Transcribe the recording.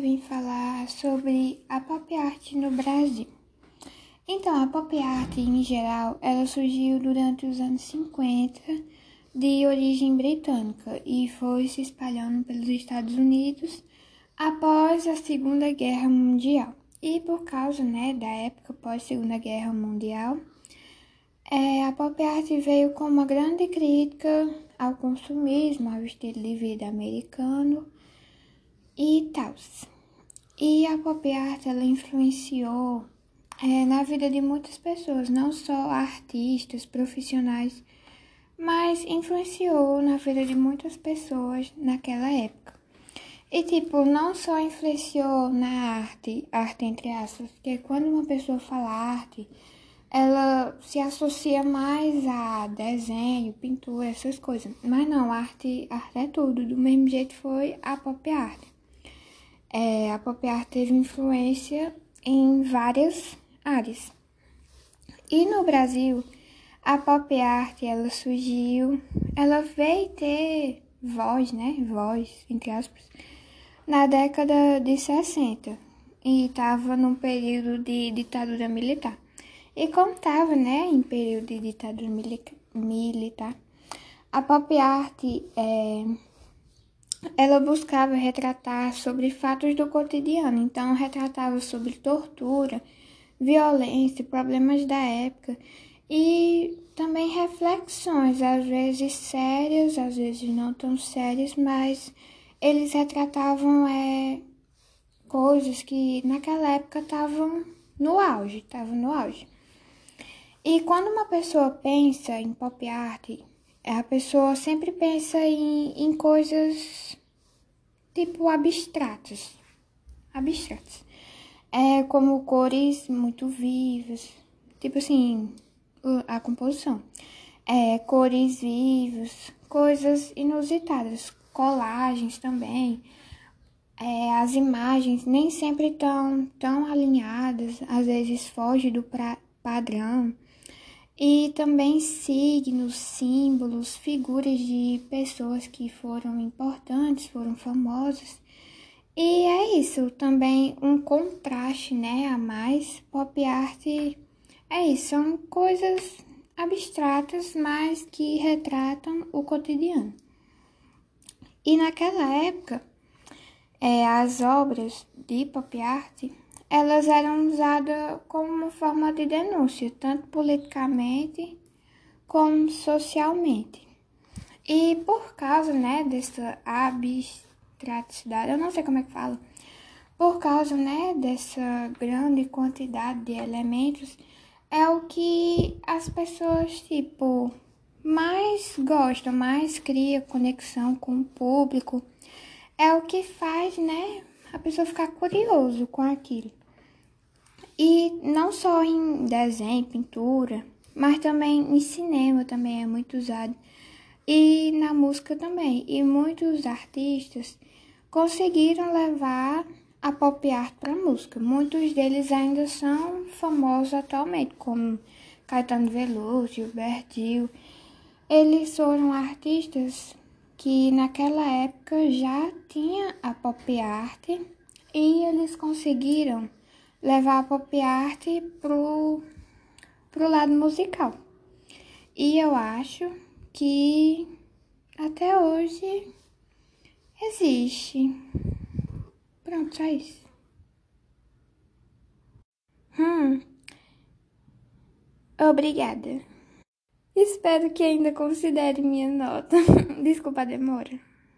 vim falar sobre a pop art no Brasil. Então, a pop art em geral, ela surgiu durante os anos 50, de origem britânica, e foi se espalhando pelos Estados Unidos após a Segunda Guerra Mundial. E por causa né, da época pós Segunda Guerra Mundial, é, a pop art veio com uma grande crítica ao consumismo, ao estilo de vida americano e tal. E a pop art ela influenciou é, na vida de muitas pessoas, não só artistas, profissionais, mas influenciou na vida de muitas pessoas naquela época. E tipo, não só influenciou na arte, arte entre aspas, porque quando uma pessoa fala arte, ela se associa mais a desenho, pintura, essas coisas. Mas não, arte, arte é tudo. Do mesmo jeito foi a pop art. É, a pop art teve influência em várias áreas. E no Brasil, a pop art ela surgiu, ela veio ter voz, né? Voz, entre aspas, na década de 60 e estava num período de ditadura militar. E como estava, né, em período de ditadura militar, a pop art é, ela buscava retratar sobre fatos do cotidiano, então retratava sobre tortura, violência, problemas da época e também reflexões, às vezes sérias, às vezes não tão sérias, mas eles retratavam é, coisas que naquela época estavam no auge, estavam no auge. E quando uma pessoa pensa em pop art, a pessoa sempre pensa em, em coisas tipo abstratas. Abstratas. É como cores muito vivas. Tipo assim, a composição. É, cores vivas, coisas inusitadas, colagens também. É, as imagens nem sempre estão tão alinhadas, às vezes foge do pra, padrão e também signos, símbolos, figuras de pessoas que foram importantes, foram famosas. E é isso, também um contraste, né, a mais. Pop art é isso, são coisas abstratas, mas que retratam o cotidiano. E naquela época, é, as obras de pop art elas eram usadas como forma de denúncia, tanto politicamente como socialmente. E por causa, né, dessa abstraticidade, eu não sei como é que fala, por causa, né, dessa grande quantidade de elementos, é o que as pessoas, tipo, mais gostam, mais cria conexão com o público. É o que faz, né, a pessoa ficar curioso com aquilo. E não só em desenho, pintura, mas também em cinema também é muito usado. E na música também. E muitos artistas conseguiram levar a pop art para música. Muitos deles ainda são famosos atualmente, como Caetano Veloso, Gilberto Gil. Eles foram artistas que naquela época já tinha a pop art e eles conseguiram levar a pop art pro, pro lado musical. E eu acho que até hoje existe. Pronto, só isso. Hum. Obrigada. Espero que ainda considere minha nota. Desculpa a demora.